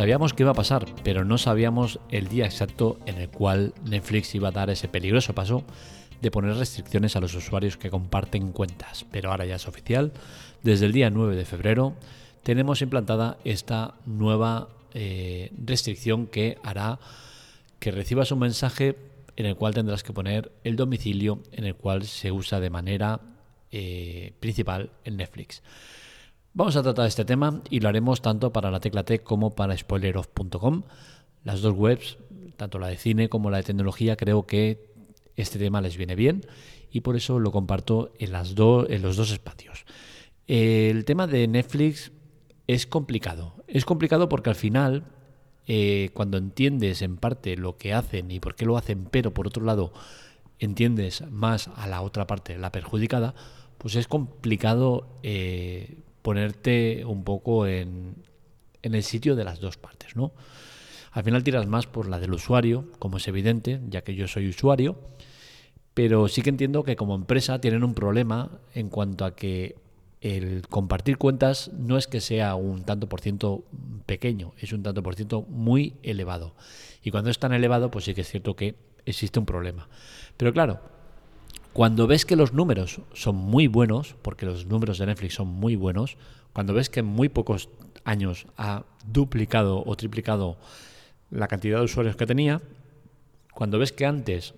Sabíamos que iba a pasar, pero no sabíamos el día exacto en el cual Netflix iba a dar ese peligroso paso de poner restricciones a los usuarios que comparten cuentas. Pero ahora ya es oficial. Desde el día 9 de febrero tenemos implantada esta nueva eh, restricción que hará que recibas un mensaje en el cual tendrás que poner el domicilio en el cual se usa de manera eh, principal en Netflix. Vamos a tratar este tema y lo haremos tanto para la tecla T como para spoileroff.com. Las dos webs, tanto la de cine como la de tecnología, creo que este tema les viene bien y por eso lo comparto en, las en los dos espacios. El tema de Netflix es complicado. Es complicado porque al final, eh, cuando entiendes en parte lo que hacen y por qué lo hacen, pero por otro lado entiendes más a la otra parte, la perjudicada, pues es complicado eh, ponerte un poco en, el sitio de las dos partes, ¿no? Al final tiras más por la del usuario, como es evidente, ya que yo soy usuario, pero sí que entiendo que como empresa tienen un problema en cuanto a que el compartir cuentas no es que sea un tanto por ciento pequeño, es un tanto por ciento muy elevado. Y cuando es tan elevado, pues sí que es cierto que existe un problema. Pero claro, cuando ves que los números son muy buenos, porque los números de Netflix son muy buenos, cuando ves que en muy pocos años ha duplicado o triplicado la cantidad de usuarios que tenía, cuando ves que antes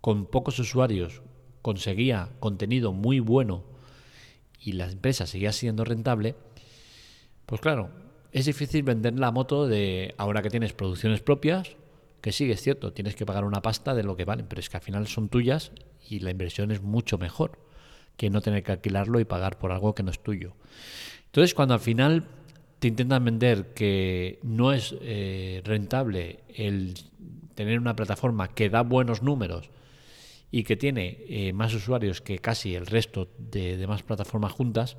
con pocos usuarios conseguía contenido muy bueno y la empresa seguía siendo rentable, pues claro, es difícil vender la moto de ahora que tienes producciones propias, que sí, es cierto, tienes que pagar una pasta de lo que valen, pero es que al final son tuyas y la inversión es mucho mejor que no tener que alquilarlo y pagar por algo que no es tuyo. Entonces, cuando al final te intentan vender que no es eh, rentable el tener una plataforma que da buenos números y que tiene eh, más usuarios que casi el resto de demás plataformas juntas,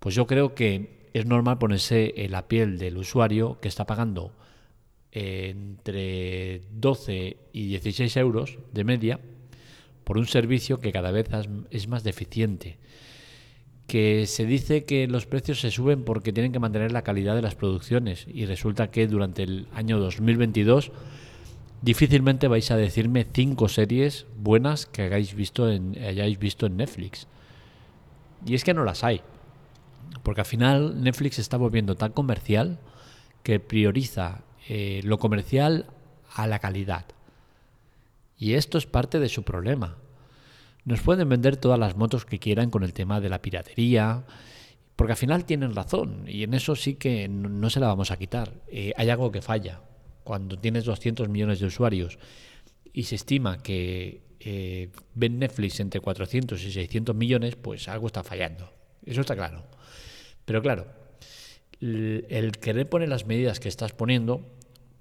pues yo creo que es normal ponerse en la piel del usuario que está pagando entre 12 y 16 euros de media por un servicio que cada vez es más deficiente. Que se dice que los precios se suben porque tienen que mantener la calidad de las producciones y resulta que durante el año 2022 difícilmente vais a decirme cinco series buenas que hayáis visto en, Netflix. Y es que no las hay. Porque al final Netflix está volviendo tan comercial que prioriza eh, lo comercial a la calidad. Y esto es parte de su problema. Nos pueden vender todas las motos que quieran con el tema de la piratería, porque al final tienen razón, y en eso sí que no se la vamos a quitar. Eh, hay algo que falla. Cuando tienes 200 millones de usuarios y se estima que eh, ven Netflix entre 400 y 600 millones, pues algo está fallando. Eso está claro. Pero claro, el querer poner las medidas que estás poniendo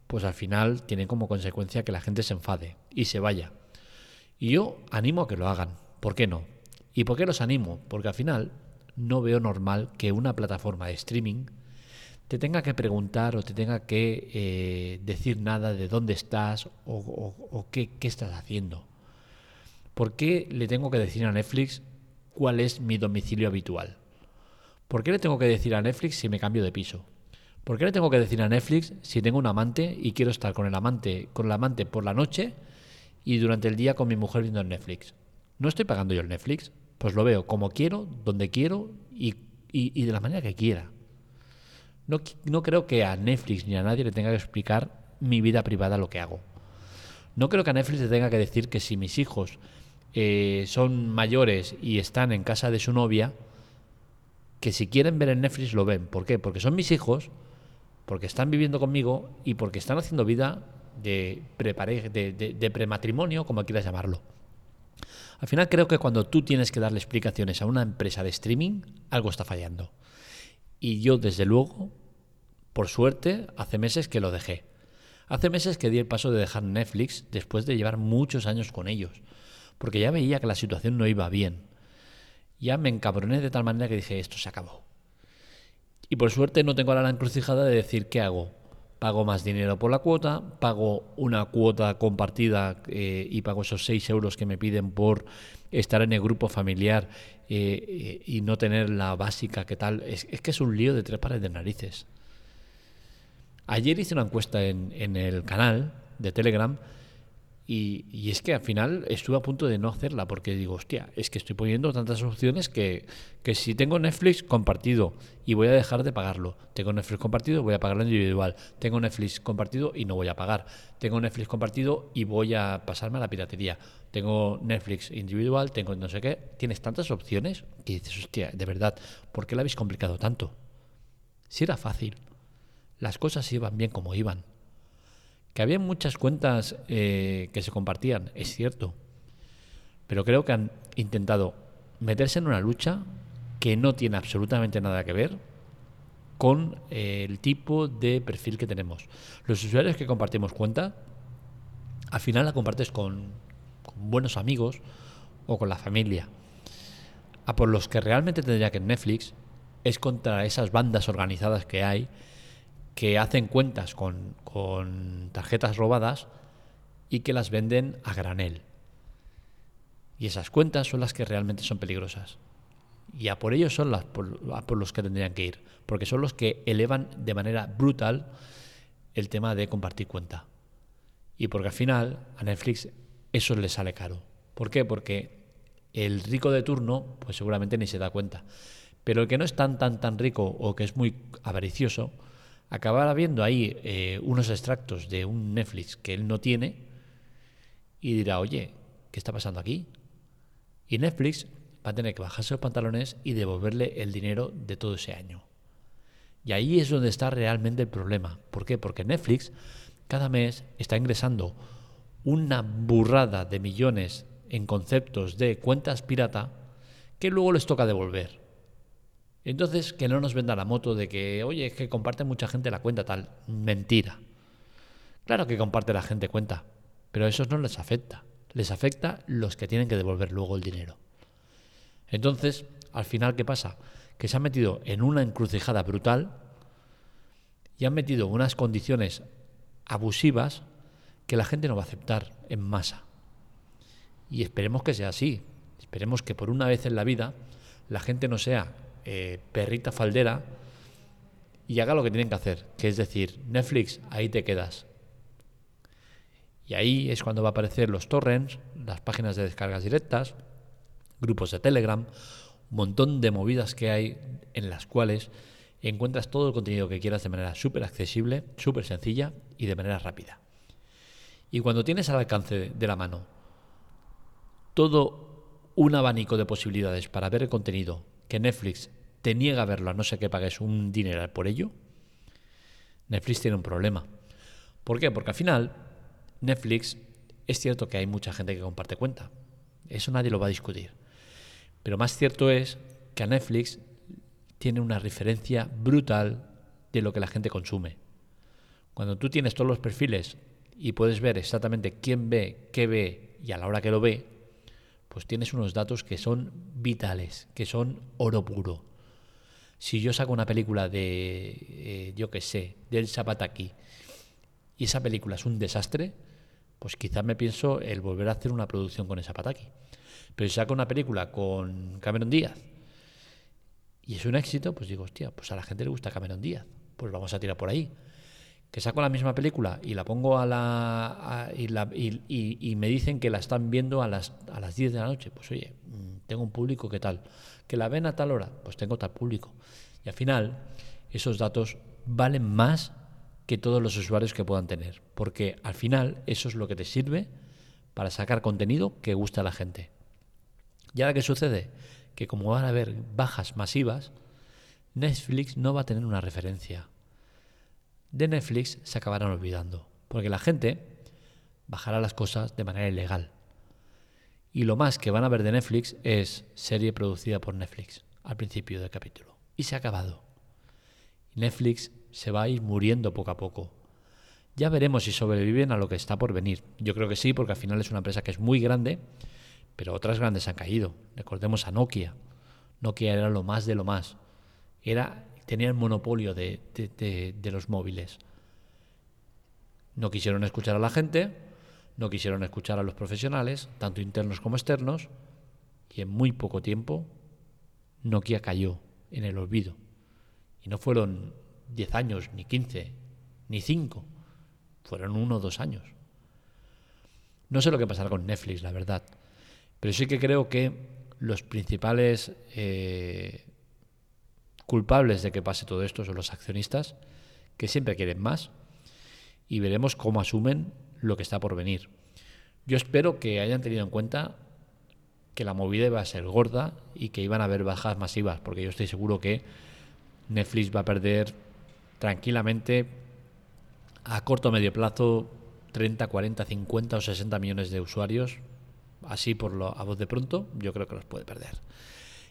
pues al final tiene como consecuencia que la gente se enfade y se vaya. Y yo animo a que lo hagan. ¿Por qué no? ¿Y por qué los animo? Porque al final no veo normal que una plataforma de streaming te tenga que preguntar o te tenga que eh, decir nada de dónde estás o, qué, qué estás haciendo. ¿Por qué le tengo que decir a Netflix cuál es mi domicilio habitual? ¿Por qué le tengo que decir a Netflix si me cambio de piso? ¿Por qué le tengo que decir a Netflix si tengo un amante y quiero estar con el amante, con el amante por la noche y durante el día con mi mujer viendo Netflix? ¿No estoy pagando yo el Netflix? Pues lo veo como quiero, donde quiero y, de la manera que quiera. No, no creo que a Netflix ni a nadie le tenga que explicar mi vida privada lo que hago. No creo que a Netflix le tenga que decir que si mis hijos eh, son mayores y están en casa de su novia, que si quieren ver en Netflix lo ven. ¿Por qué? Porque son mis hijos porque están viviendo conmigo y porque están haciendo vida de, de, prematrimonio, como quieras llamarlo. Al final creo que cuando tú tienes que darle explicaciones a una empresa de streaming, algo está fallando. Y yo, desde luego, por suerte, hace meses que lo dejé. Hace meses que di el paso de dejar Netflix después de llevar muchos años con ellos, porque ya veía que la situación no iba bien. Ya me encabroné de tal manera que dije, esto se acabó. Y por suerte no tengo ahora la encrucijada de decir qué hago. Pago más dinero por la cuota, pago una cuota compartida eh, y pago esos 6 euros que me piden por estar en el grupo familiar eh, eh, y no tener la básica que tal. Es, es, que es un lío de tres pares de narices. Ayer hice una encuesta en, en el canal de Telegram y, y, es que al final estuve a punto de no hacerla porque digo, hostia, es que estoy poniendo tantas opciones que, que, si tengo Netflix compartido y voy a dejar de pagarlo, tengo Netflix compartido voy a pagarlo individual, tengo Netflix compartido y no voy a pagar, tengo Netflix compartido y voy a pasarme a la piratería, tengo Netflix individual, tengo no sé qué, tienes tantas opciones que dices, hostia, de verdad, ¿por qué la habéis complicado tanto? Si era fácil, las cosas iban bien como iban. Que había muchas cuentas eh, que se compartían, es cierto. Pero creo que han intentado meterse en una lucha que no tiene absolutamente nada que ver con eh, el tipo de perfil que tenemos. Los usuarios que compartimos cuenta, al final la compartes con, con buenos amigos o con la familia. A por los que realmente tendría que Netflix es contra esas bandas organizadas que hay que hacen cuentas con, con tarjetas robadas y que las venden a granel. Y esas cuentas son las que realmente son peligrosas. Y a por ellos son las por, por, los que tendrían que ir, porque son los que elevan de manera brutal el tema de compartir cuenta. Y porque al final a Netflix eso le sale caro. ¿Por qué? Porque el rico de turno, pues seguramente ni se da cuenta. Pero el que no es tan, tan, tan rico o que es muy avaricioso, acabará viendo ahí eh, unos extractos de un Netflix que él no tiene y dirá, oye, ¿qué está pasando aquí? Y Netflix va a tener que bajarse los pantalones y devolverle el dinero de todo ese año. Y ahí es donde está realmente el problema. ¿Por qué? Porque Netflix cada mes está ingresando una burrada de millones en conceptos de cuentas pirata que luego les toca devolver. Entonces, que no nos venda la moto de que, oye, es que comparte mucha gente la cuenta tal. Mentira. Claro que comparte la gente cuenta, pero a esos no les afecta. Les afecta los que tienen que devolver luego el dinero. Entonces, al final, ¿qué pasa? Que se han metido en una encrucijada brutal y han metido unas condiciones abusivas que la gente no va a aceptar en masa. Y esperemos que sea así. Esperemos que por una vez en la vida la gente no sea eh, perrita faldera y haga lo que tienen que hacer, que es decir, Netflix, ahí te quedas. Y ahí es cuando va a aparecer los torrents, las páginas de descargas directas, grupos de Telegram, un montón de movidas que hay en las cuales encuentras todo el contenido que quieras de manera súper accesible, súper sencilla y de manera rápida. Y cuando tienes al alcance de la mano todo un abanico de posibilidades para ver el contenido que Netflix te niega a verlo a no ser que pagues un dinero por ello, Netflix tiene un problema. ¿Por qué? Porque al final Netflix es cierto que hay mucha gente que comparte cuenta. Eso nadie lo va a discutir. Pero más cierto es que a Netflix tiene una referencia brutal de lo que la gente consume. Cuando tú tienes todos los perfiles y puedes ver exactamente quién ve, qué ve y a la hora que lo ve, pues tienes unos datos que son vitales, que son oro puro si yo saco una película de, eh, yo qué sé, del Zapataki, y esa película es un desastre, pues quizás me pienso el volver a hacer una producción con Zapataki. Pero si saco una película con Cameron Díaz y es un éxito, pues digo, hostia, pues a la gente le gusta Cameron Díaz, pues vamos a tirar por ahí. Que saco la misma película y la pongo a la. y, y, me dicen que la están viendo a las, a las 10 de la noche, pues oye, mm, tengo un público que tal que la ven a tal hora, pues tengo tal público. Y al final, esos datos valen más que todos los usuarios que puedan tener, porque al final eso es lo que te sirve para sacar contenido que gusta a la gente. ¿Y ahora qué sucede? Que como van a haber bajas masivas, Netflix no va a tener una referencia. De Netflix se acabarán olvidando, porque la gente bajará las cosas de manera ilegal y lo más que van a ver de Netflix es serie producida por Netflix al principio del capítulo. Y se ha acabado. Netflix se va a ir muriendo poco a poco. Ya veremos si sobreviven a lo que está por venir. Yo creo que sí, porque al final es una empresa que es muy grande, pero otras grandes han caído. Recordemos a Nokia. Nokia era lo más de lo más. Era, tenía el monopolio de, de, los móviles. No quisieron escuchar a la gente, no quisieron escuchar a los profesionales, tanto internos como externos, y en muy poco tiempo Nokia cayó en el olvido. Y no fueron 10 años ni 15, ni cinco. Fueron uno o dos años. No sé lo que pasará con Netflix, la verdad. Pero sí que creo que los principales eh, culpables de que pase todo esto son los accionistas, que siempre quieren más, y veremos cómo asumen lo que está por venir. Yo espero que hayan tenido en cuenta que la movida iba a ser gorda y que iban a haber bajas masivas, porque yo estoy seguro que Netflix va a perder tranquilamente a corto o medio plazo 30, 40, 50 o 60 millones de usuarios, así por lo, a voz de pronto, yo creo que los puede perder.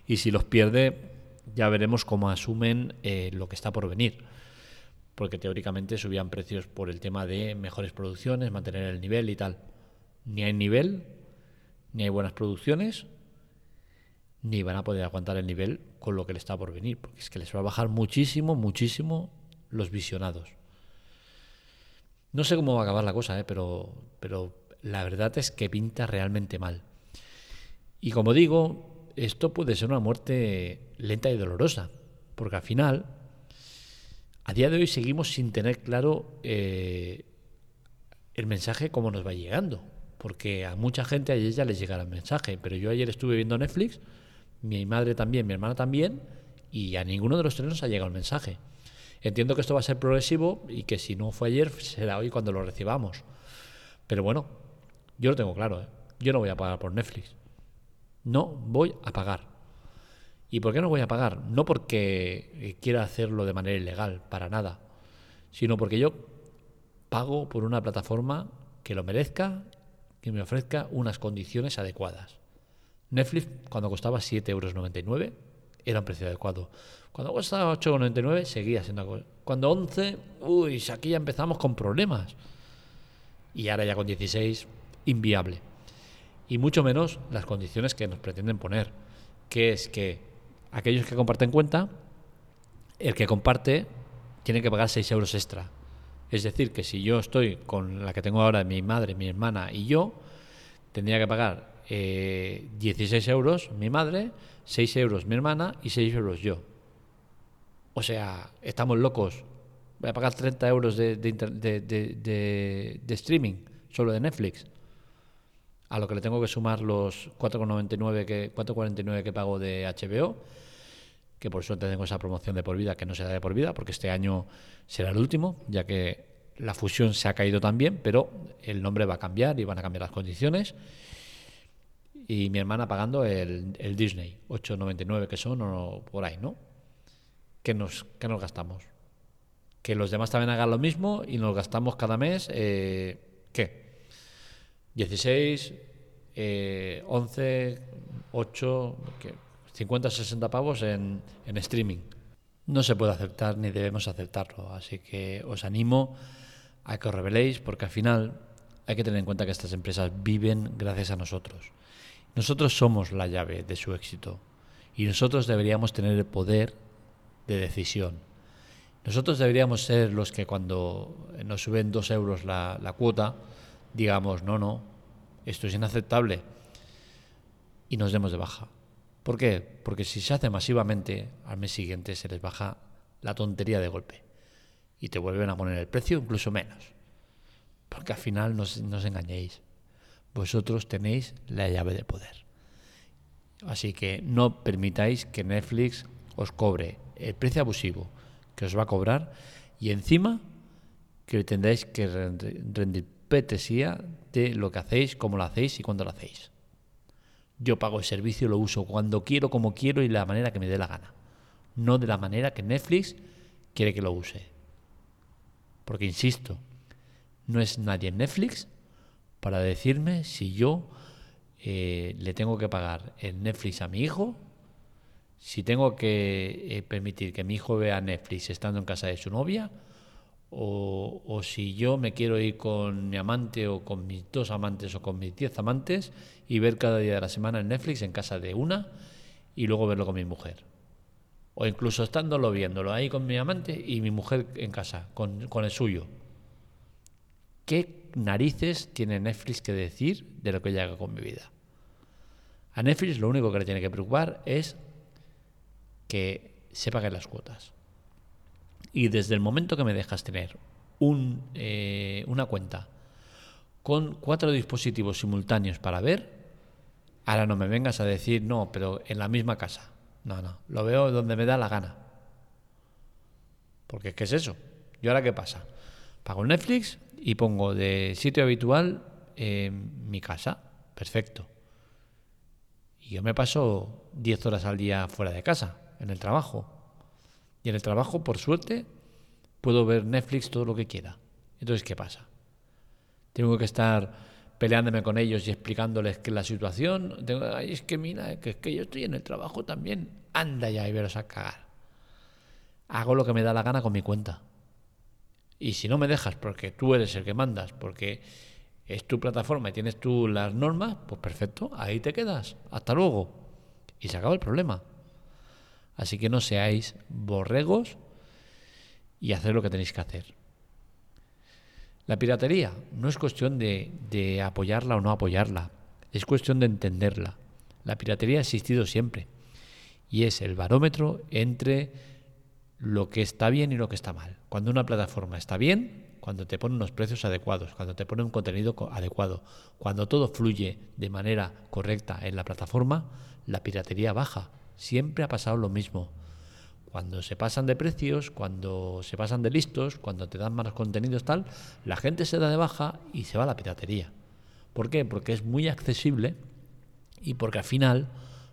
Y si los pierde, ya veremos cómo asumen eh, lo que está por venir. Porque teóricamente subían precios por el tema de mejores producciones, mantener el nivel y tal. Ni hay nivel, ni hay buenas producciones, ni van a poder aguantar el nivel con lo que le está por venir. Porque es que les va a bajar muchísimo, muchísimo los visionados. No sé cómo va a acabar la cosa, ¿eh? pero, pero la verdad es que pinta realmente mal. Y como digo, esto puede ser una muerte lenta y dolorosa, porque al final, a día de hoy seguimos sin tener claro eh, el mensaje cómo nos va llegando, porque a mucha gente ayer ya les llegará el mensaje, pero yo ayer estuve viendo Netflix, mi madre también, mi hermana también, y a ninguno de los tres nos ha llegado el mensaje. Entiendo que esto va a ser progresivo y que si no fue ayer, será hoy cuando lo recibamos. Pero bueno, yo lo tengo claro, ¿eh? yo no voy a pagar por Netflix. No voy a pagar. ¿Y por qué no voy a pagar? No porque quiera hacerlo de manera ilegal, para nada, sino porque yo pago por una plataforma que lo merezca, que me ofrezca unas condiciones adecuadas. Netflix, cuando costaba 7,99 euros, era un precio adecuado. Cuando costaba 8,99 seguía siendo Cuando 11, uy, aquí ya empezamos con problemas. Y ahora ya con 16, inviable. Y mucho menos las condiciones que nos pretenden poner, que es que aquellos que comparten cuenta, el que comparte tiene que pagar 6 euros extra. Es decir, que si yo estoy con la que tengo ahora, mi madre, mi hermana y yo, tendría que pagar 16 eh, euros mi madre, 6 euros mi hermana y 6 euros yo. O sea, estamos locos. Voy a pagar 30 euros de, streaming, solo de Netflix. A lo que le tengo que sumar los 4,99 que 4,49 que pago de HBO, que por suerte tengo esa promoción de por vida que no será de por vida, porque este año será el último, ya que la fusión se ha caído también, pero el nombre va a cambiar y van a cambiar las condiciones. Y mi hermana pagando el, Disney, 8,99 que son o por ahí, ¿no? que nos, nos gastamos. Que los demás también hagan lo mismo y nos gastamos cada mes, eh, ¿qué? 16, eh, 11, 8, 50, 60 pavos en, en streaming. No se puede aceptar ni debemos aceptarlo, así que os animo a que os reveléis porque al final hay que tener en cuenta que estas empresas viven gracias a nosotros. Nosotros somos la llave de su éxito y nosotros deberíamos tener el poder de decisión. Nosotros deberíamos ser los que cuando nos suben dos euros la, cuota, digamos, no, no, esto es inaceptable y nos demos de baja. ¿Por qué? Porque si se hace masivamente, al mes siguiente se les baja la tontería de golpe y te vuelven a poner el precio incluso menos. Porque al final no os engañéis. Vosotros tenéis la llave de poder. Así que no permitáis que Netflix os cobre el precio abusivo que os va a cobrar y encima que tendréis que rendir de lo que hacéis, cómo lo hacéis y cuándo lo hacéis. Yo pago el servicio, lo uso cuando quiero, como quiero y de la manera que me dé la gana. No de la manera que Netflix quiere que lo use. Porque, insisto, no es nadie en Netflix para decirme si yo eh, le tengo que pagar el Netflix a mi hijo si tengo que eh, permitir que mi hijo vea Netflix estando en casa de su novia, o, si yo me quiero ir con mi amante o con mis dos amantes o con mis diez amantes y ver cada día de la semana en Netflix en casa de una y luego verlo con mi mujer. O incluso estándolo viéndolo ahí con mi amante y mi mujer en casa, con, con el suyo. ¿Qué narices tiene Netflix que decir de lo que yo haga con mi vida? A Netflix lo único que le tiene que preocupar es que se paguen las cuotas. Y desde el momento que me dejas tener un, eh, una cuenta con cuatro dispositivos simultáneos para ver, ahora no me vengas a decir, no, pero en la misma casa. No, no, lo veo donde me da la gana. Porque ¿qué es eso? ¿Y ahora qué pasa? Pago Netflix y pongo de sitio habitual en mi casa. Perfecto. Y yo me paso 10 horas al día fuera de casa, en el trabajo. Y en el trabajo, por suerte, puedo ver Netflix todo lo que quiera. Entonces, ¿qué pasa? Tengo que estar peleándome con ellos y explicándoles que la situación, tengo, Ay, es que mira, que es que yo estoy en el trabajo también, anda ya y veros a cagar. Hago lo que me da la gana con mi cuenta. Y si no me dejas porque tú eres el que mandas, porque es tu plataforma y tienes tú las normas, pues perfecto, ahí te quedas. Hasta luego. Y se acaba el problema. Así que no seáis borregos y hacer lo que tenéis que hacer. La piratería no es cuestión de, apoyarla o no apoyarla, es cuestión de entenderla. La piratería ha existido siempre y es el barómetro entre lo que está bien y lo que está mal. Cuando una plataforma está bien, cuando te pone unos precios adecuados, cuando te pone un contenido adecuado, cuando todo fluye de manera correcta en la plataforma, la piratería baja. Siempre ha pasado lo mismo. Cuando se pasan de precios, cuando se pasan de listos, cuando te dan malos contenidos tal, la gente se da de baja y se va a la piratería. ¿Por qué? Porque es muy accesible y porque al final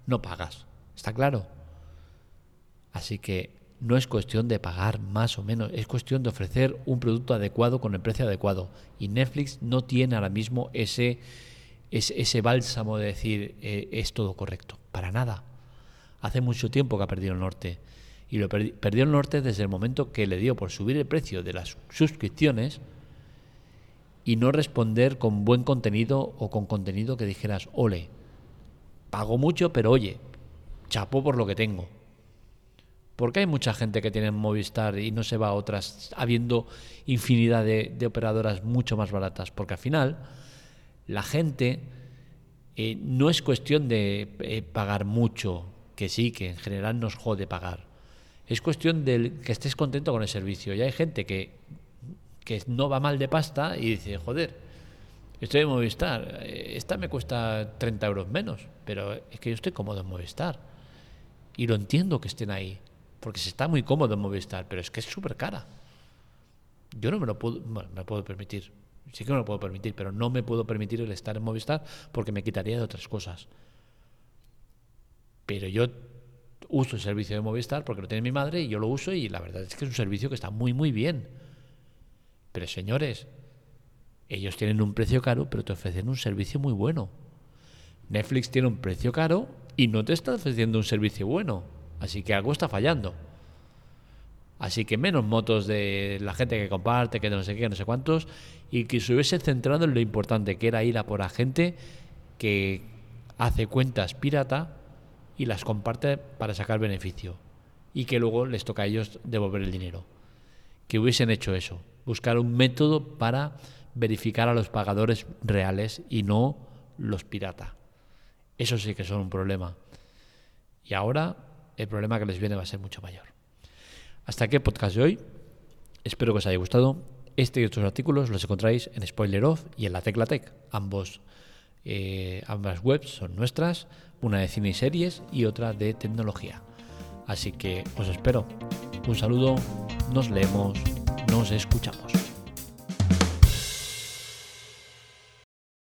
no pagas. ¿Está claro? Así que no es cuestión de pagar más o menos, es cuestión de ofrecer un producto adecuado con el precio adecuado. Y Netflix no tiene ahora mismo ese, ese, bálsamo de decir eh, es todo correcto. Para nada. Hace mucho tiempo que ha perdido el norte y lo perdió el norte desde el momento que le dio por subir el precio de las suscripciones y no responder con buen contenido o con contenido que dijeras, ole, pago mucho, pero oye, chapo por lo que tengo. Porque hay mucha gente que tiene Movistar y no se va a otras, habiendo infinidad de, operadoras mucho más baratas. Porque al final, la gente eh, no es cuestión de eh, pagar mucho, que sí, que en general nos jode pagar. Es cuestión de que estés contento con el servicio. Y hay gente que, que no va mal de pasta y dice, joder, estoy en Movistar, eh, esta me cuesta 30 euros menos, pero es que yo estoy cómodo en Movistar. Y lo entiendo que estén ahí, porque se está muy cómodo en Movistar, pero es que es súper cara. Yo no me lo puedo, bueno, me puedo permitir, sí que me lo puedo permitir, pero no me puedo permitir el estar en Movistar porque me quitaría de otras cosas. Pero yo uso el servicio de Movistar porque lo tiene mi madre y yo lo uso y la verdad es que es un servicio que está muy muy bien. Pero señores, ellos tienen un precio caro, pero te ofrecen un servicio muy bueno. Netflix tiene un precio caro y no te está ofreciendo un servicio bueno. Así que algo está fallando. Así que menos motos de la gente que comparte, que no sé qué, no sé cuántos, y que se hubiese centrado en lo importante, que era ir a por la gente que hace cuentas pirata y las comparte para sacar beneficio y que luego les toca a ellos devolver el dinero. Que hubiesen hecho eso, buscar un método para verificar a los pagadores reales y no los pirata. Eso sí que son un problema. Y ahora el problema que les viene va a ser mucho mayor. Hasta aquí el podcast de hoy. Espero que os haya gustado. Este y otros artículos los encontráis en Spoiler Off y en la Tecla Tech. Ambos, eh, ambas webs son nuestras una de cine y series y otra de tecnología. Así que os espero. Un saludo, nos leemos, nos escuchamos.